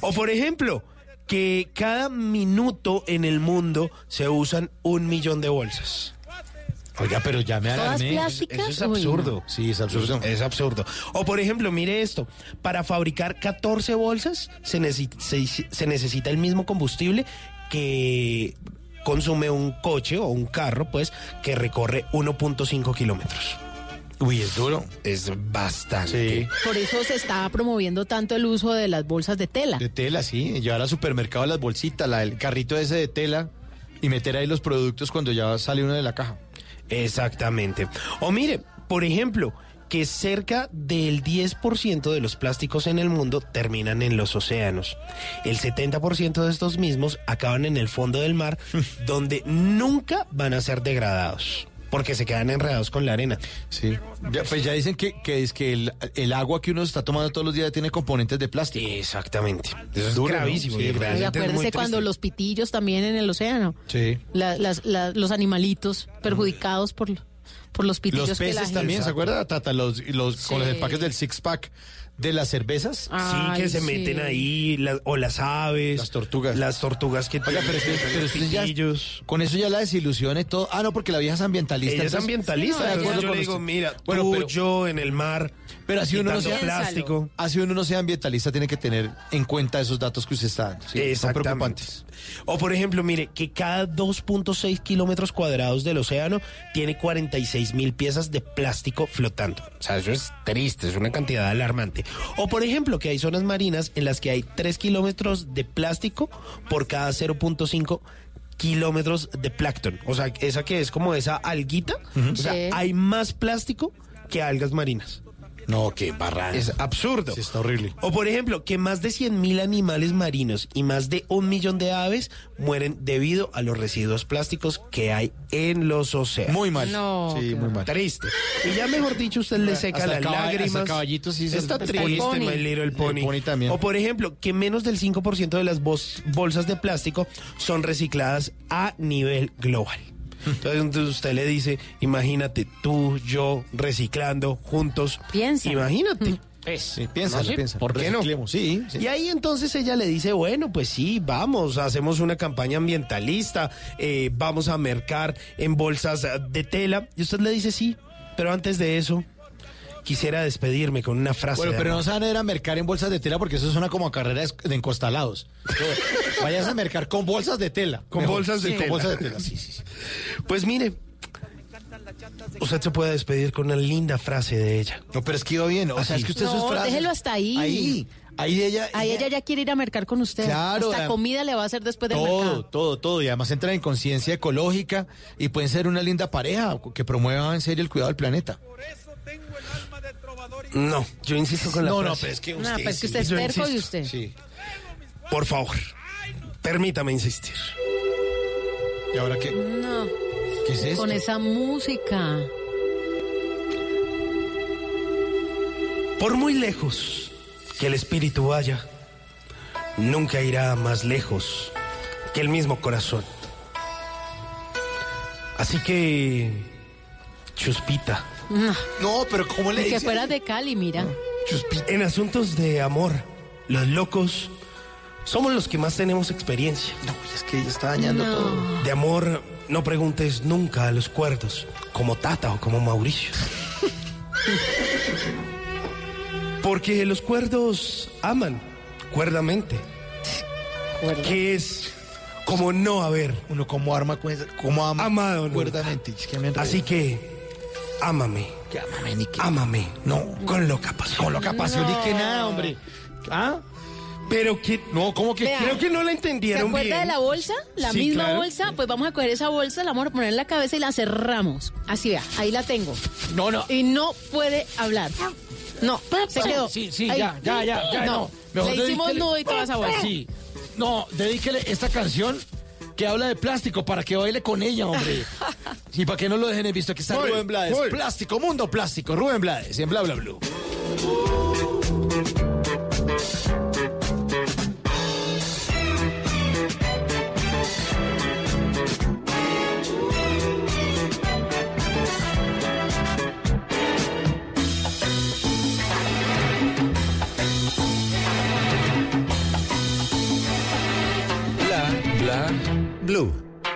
O por ejemplo, que cada minuto en el mundo se usan un millón de bolsas. Oiga, pero ya me ¿Todas alarmé. plásticas? Eso es Uy, no. absurdo. Sí, es absurdo. Es absurdo. O por ejemplo, mire esto, para fabricar 14 bolsas se, necesi- se- se necesita el mismo combustible que consume un coche o un carro, pues, que recorre 1.5 kilómetros. Uy, es duro. Es bastante. Sí. Por eso se está promoviendo tanto el uso de las bolsas de tela. De tela, sí. Llevar al supermercado las bolsitas, la, el carrito ese de tela y meter ahí los productos cuando ya sale uno de la caja. Exactamente. O mire, por ejemplo, que cerca del 10% de los plásticos en el mundo terminan en los océanos. El 70% de estos mismos acaban en el fondo del mar, donde nunca van a ser degradados. Porque se quedan enredados con la arena. Sí. Ya, pues ya dicen que, que es que el, el agua que uno está tomando todos los días tiene componentes de plástico. Exactamente. Eso es Duro, ¿no? gravísimo. Sí, y acuérdese cuando los pitillos también en el océano. Sí. La- las- la- los animalitos perjudicados por, por los pitillos Los que la peces gente- también, ¿se acuerda, Tata? Los, y los, Con los empaques del six pack de las cervezas. Sí, que se sí. meten ahí, o las aves. Las tortugas. Las tortugas que Oiga, pero, pero usted ya- con eso ya la desilusión y todo. Ah, no, porque la vieja es ambientalista. Ella es ambientalista. Sí, no, entonces ella- yo con le digo, usted. mira, Bueno, tú, pero- yo en el mar. Pero así uno no sea plástico. Así uno no sea ambientalista, tiene que tener en cuenta esos datos que usted está dando. Sí, son preocupantes. O por ejemplo, mire, que cada 2.6 kilómetros cuadrados del océano tiene 46 mil piezas de plástico flotando. O sea, eso es triste, es una cantidad alarmante. O por ejemplo, que hay zonas marinas en las que hay 3 kilómetros de plástico por cada 0.5 kilómetros de plancton. O sea, esa que es como esa alguita. O sea, Sí. hay más plástico que algas marinas. No, qué barra. Es absurdo. Sí, está horrible. O por ejemplo, que más de 100.000 animales marinos y más de un millón de aves mueren debido a los residuos plásticos que hay en los océanos. Muy mal. No, Sí, muy mal. Triste. Y ya mejor dicho, usted le seca Hasta las lágrimas. caballitos sí Está el triste, pony. My Little Pony. El pony también. O por ejemplo, que menos del 5% de las bolsas de plástico son recicladas a nivel global. Entonces, entonces usted le dice, imagínate tú, yo, reciclando juntos. Piensa. Imagínate. Sí, piensa, No piensa. ¿por qué no? Reciclemos, Sí, sí. Y ahí entonces ella le dice, bueno, pues sí, vamos, hacemos una campaña ambientalista, eh, vamos a mercar en bolsas de tela. Y usted le dice, sí, pero antes de eso, quisiera despedirme con una frase. Bueno, pero no amor". se van a ir a mercar en bolsas de tela porque eso suena como a carrera es- de encostalados. Vayas a mercar con bolsas de tela. Con Mejor. bolsas de Sí, tela. Con bolsas de tela, sí, sí. sí. Pues mire, usted se puede despedir con una linda frase de ella. No, pero es que iba bien. O sea, es que usted No, sus frases... déjelo hasta ahí. Ahí. Ahí ella... Ahí ella ya quiere ir a mercar con usted. Claro, Hasta comida le va a hacer después del Todo, mercado. todo, todo. Y además entran en conciencia ecológica y pueden ser una linda pareja que promueva en serio el cuidado del planeta. No, yo insisto con la No, no, pero es que No, usted... pero es que sí. usted es terco y usted. Sí. Por favor, permítame insistir. ¿Y ahora qué? No, ¿Qué es esto? con esa música. Por muy lejos que el espíritu vaya, nunca irá más lejos que el mismo corazón. Así que, Chuspita, No, No, pero ¿cómo le ni que dice? fuera de Cali, mira. en asuntos de amor, los locos somos los que más tenemos experiencia. No, es que ella está dañando No. todo. De amor, no preguntes nunca a los cuerdos, como Tata o como Mauricio. Porque los cuerdos aman cuerdamente. Que es como no haber Uno como arma, cuenta- como ama amado cuerdamente. Es que. Así que, ámame, que amame ni que... ámame. No. Con loca pasión. Con lo capaz, yo ni que nada, hombre. ¿Ah? Pero que, No, ¿cómo que? Vea. creo que no la ¿Se entendieron acuerda bien. de la bolsa? La Sí, misma claro. bolsa. Pues vamos a coger esa bolsa, la vamos a poner en la cabeza y la cerramos. Así vea, ahí la tengo. No, no. Y no puede hablar. No, se quedó. Sí, sí, Ahí. ya, ya, ya, ya, no. Mejor Le hicimos dedíquele- nudo y toda esa bolsa. Sí. No, dedíquele esta canción que habla de plástico para que baile con ella, hombre. Y para que no lo dejen en visto, aquí está Voy, Rubén Blades. voy. Plástico, mundo plástico, Rubén Blades, en Bla Bla Blue.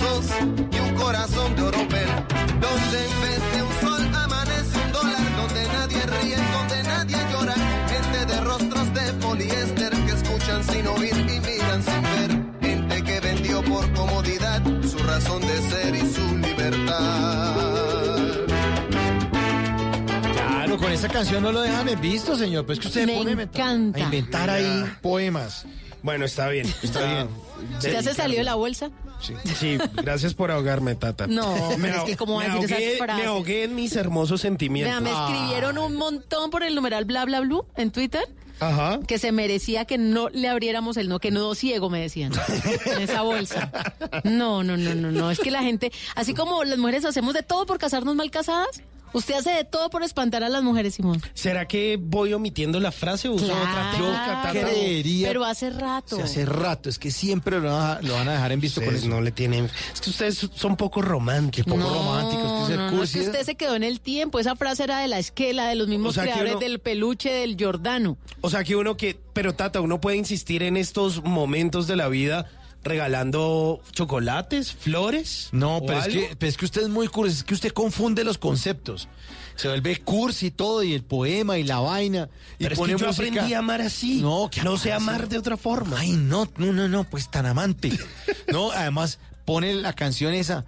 Y un corazón de oropel, donde en vez de un sol amanece un dólar, donde nadie ríe, donde nadie llora, gente de rostros de poliéster que escuchan sin oír y miran sin ver, gente que vende por comodidad, su razón de ser y su libertad. Claro, con esa canción no lo dejan en visto, señor. Pues que usted Me pone encanta. a inventar ahí poemas. Bueno, está bien. Está bien. ¿Ya se salió de la bolsa? Sí, sí, gracias por ahogarme, Tata. No, me, pero es que cómo me a decir esas ahogué, frases. me ahogué en mis hermosos sentimientos. Vea, me escribieron un montón por el numeral bla bla blue en Twitter. Ajá. Que se merecía que no le abriéramos el no, que no ciego, me decían. en esa bolsa. No, no, no, no, no. Es que la gente, así como las mujeres hacemos de todo por casarnos mal casadas, usted hace de todo por espantar a las mujeres, Simón. ¿Será que voy omitiendo la frase o uso otra técnica, Tata? creería- Pero hace rato. Sí, hace rato, es que siempre lo, van a- lo van a dejar en visto con eso. no le tienen... Es que ustedes son poco románticos. poco No, románticos, no, no, es que usted se quedó en el tiempo. Esa frase era de la esquela, de los mismos O sea, creadores uno- del peluche del Jordano. O sea que uno que... Pero Tata, uno puede insistir en estos momentos de la vida regalando chocolates, flores. No, pero es, que, pero es que usted es muy cursi, es que usted confunde los conceptos. Se vuelve cursi y todo, y el poema y la vaina. Y Pero es pone que yo música. aprendí a amar así. No, que no sé amar así. amar de otra forma. Ay, no, no, no, no, pues tan amante. No, además pone la canción esa,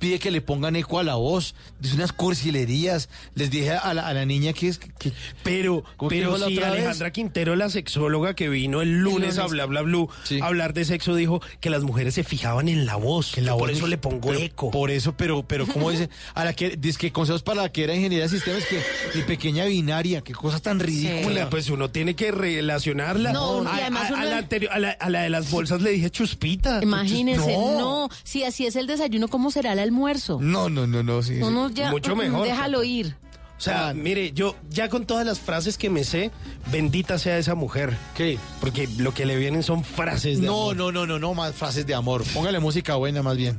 pide que le pongan eco a la voz, dice unas cursilerías. Les dije a la, a la niña que es que. Pero, ¿cómo que pero dijo la vez? Alejandra Quintero, la sexóloga que vino el lunes, a lunes. Bla Bla Blue a hablar de sexo, dijo que las mujeres se fijaban en la voz. Que la Yo por voz eso es- le pongo pero eco. Por eso, pero, pero, ¿cómo dice? A la que, dice que consejos para la que era ingeniería de sistemas, que mi pequeña binaria, qué cosa tan ridícula. Pues uno tiene que relacionarla. No, y a, además a- la anterior- a la, a la de las bolsas le dije chuspita. Imagínense, No. no. Si así es el desayuno, ¿cómo será el almuerzo? No, no, no, no, sí. ya, Mucho mm, mejor. Déjalo ir. O sea, mire, yo ya con todas las frases que me sé, bendita sea esa mujer. ¿Qué? Porque lo que le vienen son frases de No, amor. no, no, no, no, más frases de amor. Póngale música buena más bien.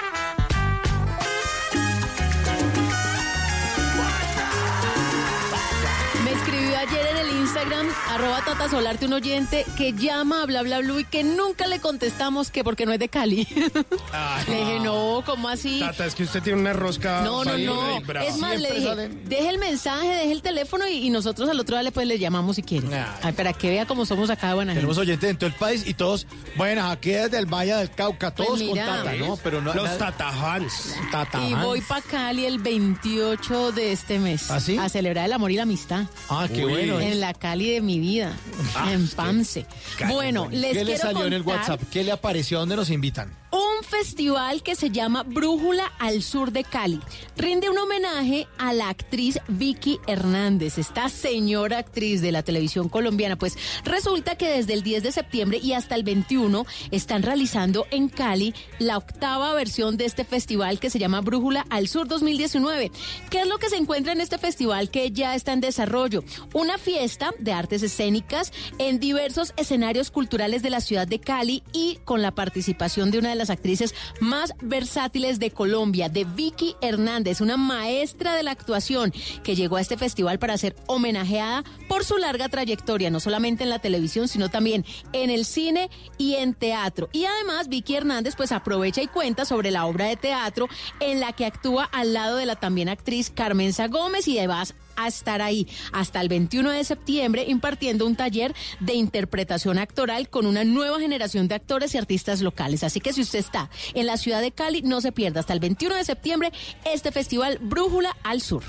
Tata Solarte, un oyente que llama a bla bla blue y que nunca le contestamos que porque no es de Cali. le dije, no, ¿cómo así? Tata, es que usted tiene una rosca. No, no, no. Es más, le dije, salen- deje el mensaje, deje el teléfono y, y nosotros al otro día pues le llamamos si quiere. Ay, para que vea cómo somos acá de buena Tenemos gente. oyentes en todo el país y todos, bueno, aquí desde el Valle del Cauca, todos Pues con mira. Tata, ¿no? Pero no, Los tatajans. Tata Y voy para Cali el 28 de este mes. ¿Ah, sí? A celebrar el amor y la amistad. Ah, qué Uy. bueno. En la Cali de mi vida. Ah, en Pamse. Bueno, les ¿Qué le quiero salió en el WhatsApp? ¿Qué le apareció? ¿A dónde nos invitan? Un festival que se llama Brújula al Sur de Cali. Rinde un homenaje a la actriz Vicky Hernández, esta señora actriz de la televisión colombiana. Pues resulta que desde el 10 de septiembre y hasta el 21 están realizando en Cali la octava versión de este festival que se llama Brújula al Sur 2019. ¿Qué es lo que se encuentra en este festival que ya está en desarrollo? Una fiesta de artes escénicas en diversos escenarios culturales de la ciudad de Cali y con la participación de una de las actrices más versátiles de Colombia, de Vicky Hernández, una maestra de la actuación que llegó a este festival para ser homenajeada por su larga trayectoria, no solamente en la televisión, sino también en el cine y en teatro. Y además Vicky Hernández pues aprovecha y cuenta sobre la obra de teatro en la que actúa al lado de la también actriz Carmenza Gómez y además a estar ahí hasta el 21 de septiembre impartiendo un taller de interpretación actoral con una nueva generación de actores y artistas locales. Así que si usted está en la ciudad de Cali, no se pierda hasta el 21 de septiembre este festival Brújula al Sur.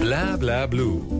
Bla Bla Blue.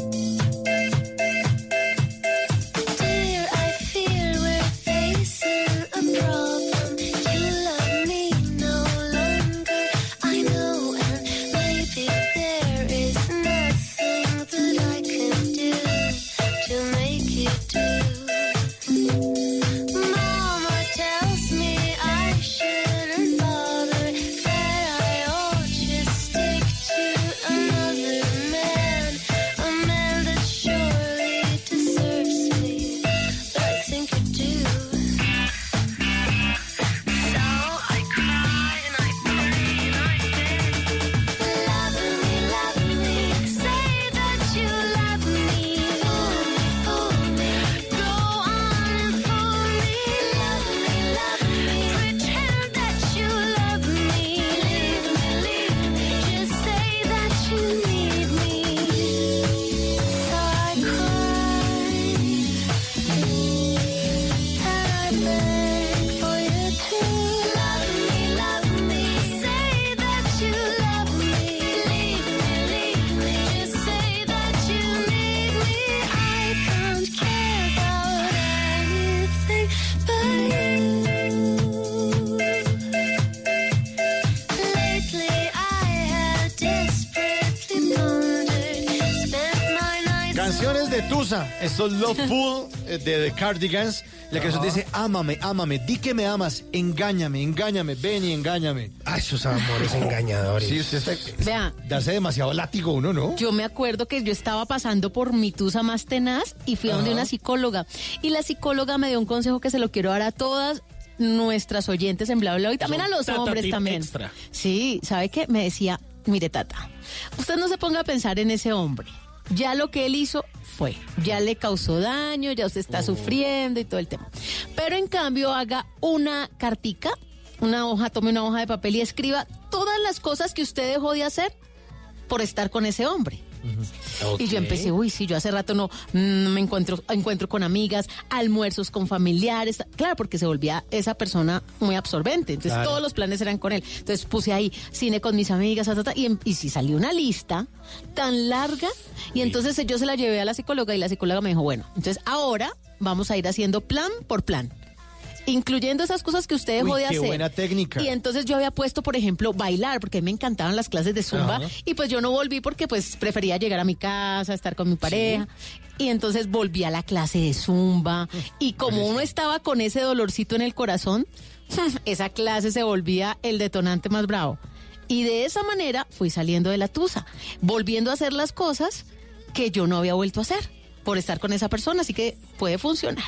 De Tusa, estos Loveful eh, de The Cardigans. La canción dice, ámame, ámame, di que me amas, engáñame, engáñame, ven y engáñame. Ah, esos amores engañadores. Sí, usted está... Vea. Darse demasiado látigo uno, ¿no? Yo me acuerdo que yo estaba pasando por mi tusa más tenaz y fui a donde Ajá. una psicóloga. Y la psicóloga me dio un consejo que se lo quiero dar a todas nuestras oyentes en bla bla y también a los hombres también. extra. Sí, ¿sabe qué? Me decía, mire Tata, usted no se ponga a pensar en ese hombre. Ya lo que él hizo fue, ya le causó daño, ya usted está sufriendo y todo el tema. Pero en cambio haga una cartica, una hoja, tome una hoja de papel y escriba todas las cosas que usted dejó de hacer por estar con ese hombre. Y yo empecé, uy, sí, yo hace rato no mm, me encuentro, encuentro con amigas, almuerzos con familiares, claro, porque se volvía esa persona muy absorbente. Entonces Claro. todos los planes eran con él. Entonces puse ahí cine con mis amigas, ta, ta, ta, y, em- y si salió una lista tan larga, y entonces yo se la llevé a la psicóloga y la psicóloga me dijo, bueno, entonces ahora vamos a ir haciendo plan por plan. Incluyendo esas cosas que usted dejó Uy, de qué hacer. buena técnica. Y entonces yo había puesto, por ejemplo, bailar, porque a mí me encantaban las clases de zumba. Ajá. Y pues yo no volví porque pues prefería llegar a mi casa, estar con mi pareja. Y entonces volví a la clase de zumba. Y como uno estaba con ese dolorcito en el corazón, esa clase se volvía el detonante más bravo. Y de esa manera fui saliendo de la tusa, volviendo a hacer las cosas que yo no había vuelto a hacer por estar con esa persona. Así que puede funcionar.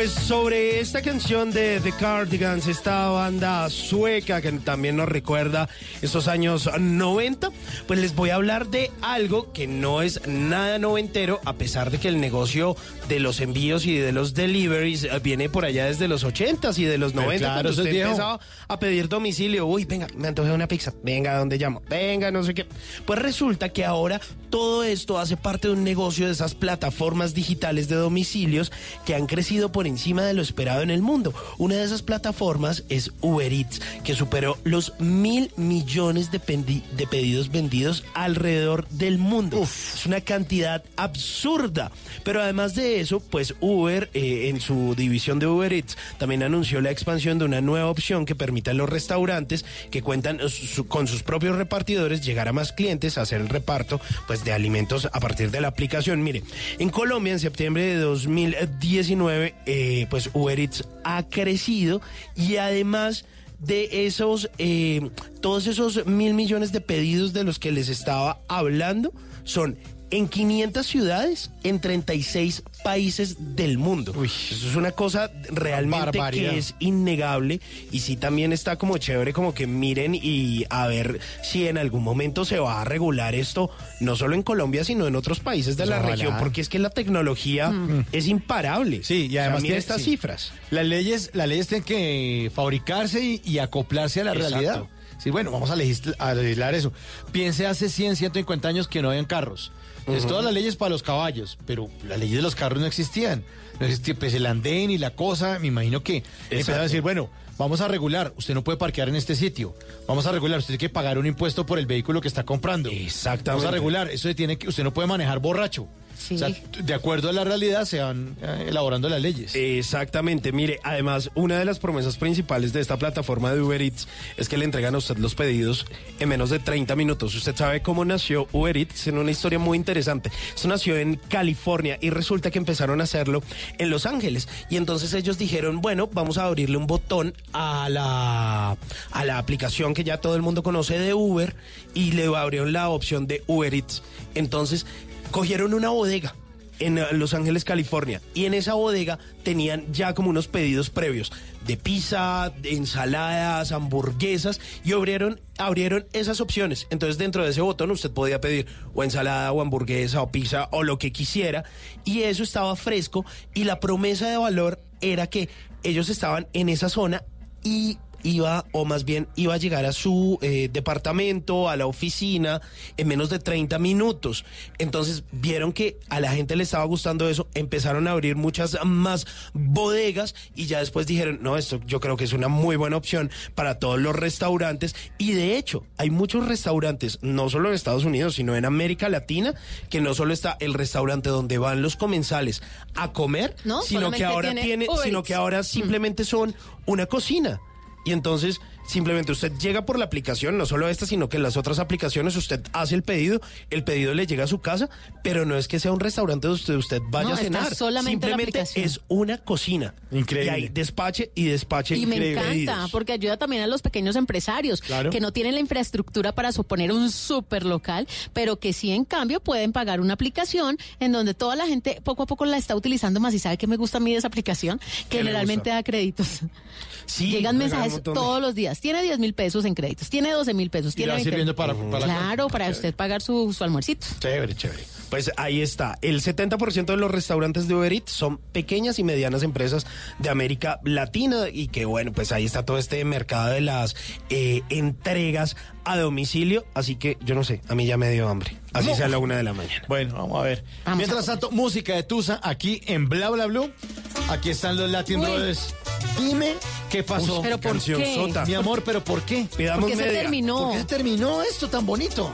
Pues sobre esta canción de The Cardigans, esta banda sueca que también nos recuerda esos años 90, pues les voy a hablar de algo que no es nada noventero, a pesar de que el negocio de los envíos y de los deliveries eh, viene por allá desde los 80s y de los Pero 90, claro, cuando es usted empezaba a pedir domicilio. Uy, venga, me antojé una pizza. Venga, ¿a dónde llamo? Venga, no sé qué. Pues resulta que ahora todo esto hace parte de un negocio de esas plataformas digitales de domicilios que han crecido por encima de lo esperado en el mundo. Una de esas plataformas es Uber Eats, que superó los mil millones de, pedidos vendidos alrededor del mundo. Es una cantidad absurda. Pero además de eso, pues Uber, eh, en su división de Uber Eats, también anunció la expansión de una nueva opción que permite a los restaurantes que cuentan su- con sus propios repartidores llegar a más clientes a hacer el reparto pues, de alimentos a partir de la aplicación. Mire, en Colombia, en septiembre de 2019, eh, pues Uber Eats ha crecido y además de esos, eh, todos esos mil millones de pedidos de los que les estaba hablando son en 500 ciudades en 36 países del mundo. Eso es una cosa realmente Barbaridad. que es innegable y sí también está como chévere como que miren y a ver si en algún momento se va a regular esto, no solo en Colombia, sino en otros países de Pues la ojalá. región, porque es que la tecnología Mm. es imparable. Sí, y además mira tiene- estas sí. cifras. Las leyes, las leyes tienen que fabricarse y, y acoplarse a la Exacto. realidad. Sí, bueno, vamos a legisl- a legislar, eso. Piense hace 100, 150 años que no habían carros. Entonces, todas las leyes para los caballos, pero las leyes de los carros no existían. No existía pues, el andén y la cosa. Me imagino que empezaron a decir, bueno, vamos a regular. Usted no puede parquear en este sitio. Vamos a regular. Usted tiene que pagar un impuesto por el vehículo que está comprando. Exactamente. Vamos a regular. Eso tiene que, usted no puede manejar borracho. O sea, de acuerdo a la realidad se van eh, elaborando las leyes. Exactamente, mire, además una de las promesas principales de esta plataforma de Uber Eats es que le entregan a usted los pedidos en menos de 30 minutos. Usted sabe cómo nació Uber Eats en una historia muy interesante. Esto nació en California y resulta que empezaron a hacerlo en Los Ángeles. Y entonces ellos dijeron, bueno, vamos a abrirle un botón a la, a la aplicación que ya todo el mundo conoce de Uber y le abrieron la opción de Uber Eats. Entonces cogieron una bodega en eh, Los Ángeles, California. Y en esa bodega tenían ya como unos pedidos previos de pizza, de ensaladas, hamburguesas y abrieron, abrieron esas opciones. Entonces dentro de ese botón usted podía pedir o ensalada o hamburguesa o pizza o lo que quisiera y eso estaba fresco y la promesa de valor era que ellos estaban en esa zona y iba, o más bien iba a llegar a su eh, departamento, a la oficina, en menos de 30 minutos. Entonces vieron que a la gente le estaba gustando eso, empezaron a abrir muchas más bodegas y ya después dijeron, no, esto yo creo que es una muy buena opción para todos los restaurantes. Y de hecho, hay muchos restaurantes, no solo en Estados Unidos, sino en América Latina, que no solo está el restaurante donde van los comensales a comer, No, sino que ahora tiene sino que ahora simplemente son una cocina. Y entonces simplemente usted llega por la aplicación, no solo esta, sino que en las otras aplicaciones usted hace el pedido, el pedido le llega a su casa, pero no es que sea un restaurante donde usted, usted vaya No, a está cenar. solamente simplemente es una cocina. Increíble. Y hay despache y despache Y me increíble. encanta, porque ayuda también a los pequeños empresarios Claro. que no tienen la infraestructura para suponer un super local, pero que sí en cambio pueden pagar una aplicación en donde toda la gente poco a poco la está utilizando más y sabe que me gusta a mí de esa aplicación, ¿Qué le generalmente da créditos. Sí, Llegan mensajes todos los días. Tiene 10 mil pesos en créditos, tiene 12 mil pesos, tiene le va 20 sirviendo para, para la Claro, para usted pagar su, su almuercito. Chévere, chévere. Pues ahí está. El 70% de los restaurantes de Uber Eats son pequeñas y medianas empresas de América Latina y que bueno, pues ahí está todo este mercado de las eh, entregas a domicilio. Así que yo no sé, a mí ya me dio hambre. Así No. sea a la una de la mañana. Bueno, vamos a ver. Vamos Mientras a tanto, música de Tusa aquí en Bla Bla Blue. Aquí están los Latin Uy. Brothers. Dime qué pasó. Uy, ¿Pero por canción qué? sota. Mi amor, pero ¿por qué? Pidamos se media. terminó. ¿Por qué se terminó esto tan bonito?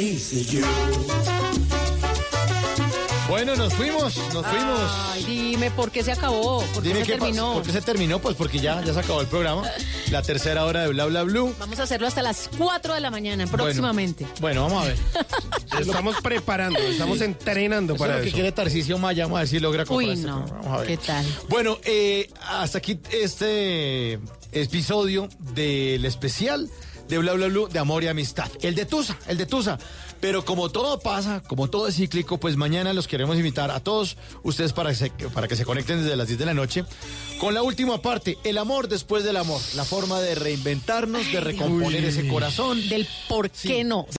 Hice yo. Bueno, nos fuimos, nos fuimos. Ay, dime por qué se acabó, por qué Dime se qué terminó. pasó. ¿Por qué se terminó? Pues porque ya, ya se acabó el programa. La tercera hora de Bla Bla Blue. Vamos a hacerlo hasta las 4 de la mañana, próximamente. Bueno, vamos a ver. Estamos preparando, estamos entrenando Eso es para lo que eso. quiere Tarcisio Maya. Vamos a ver si logra comprar Uy, este no. programa. Vamos a ver. ¿Qué tal? Bueno, eh, hasta aquí este episodio del especial de Bla Bla Blue de Amor y Amistad. El de Tusa, el de Tusa. Pero como todo pasa, como todo es cíclico, pues mañana los queremos invitar a todos ustedes para, que se- para que se conecten desde las 10 de la noche con la última parte, el amor después del amor, la forma de reinventarnos, de recomponer ese corazón. Del por qué no.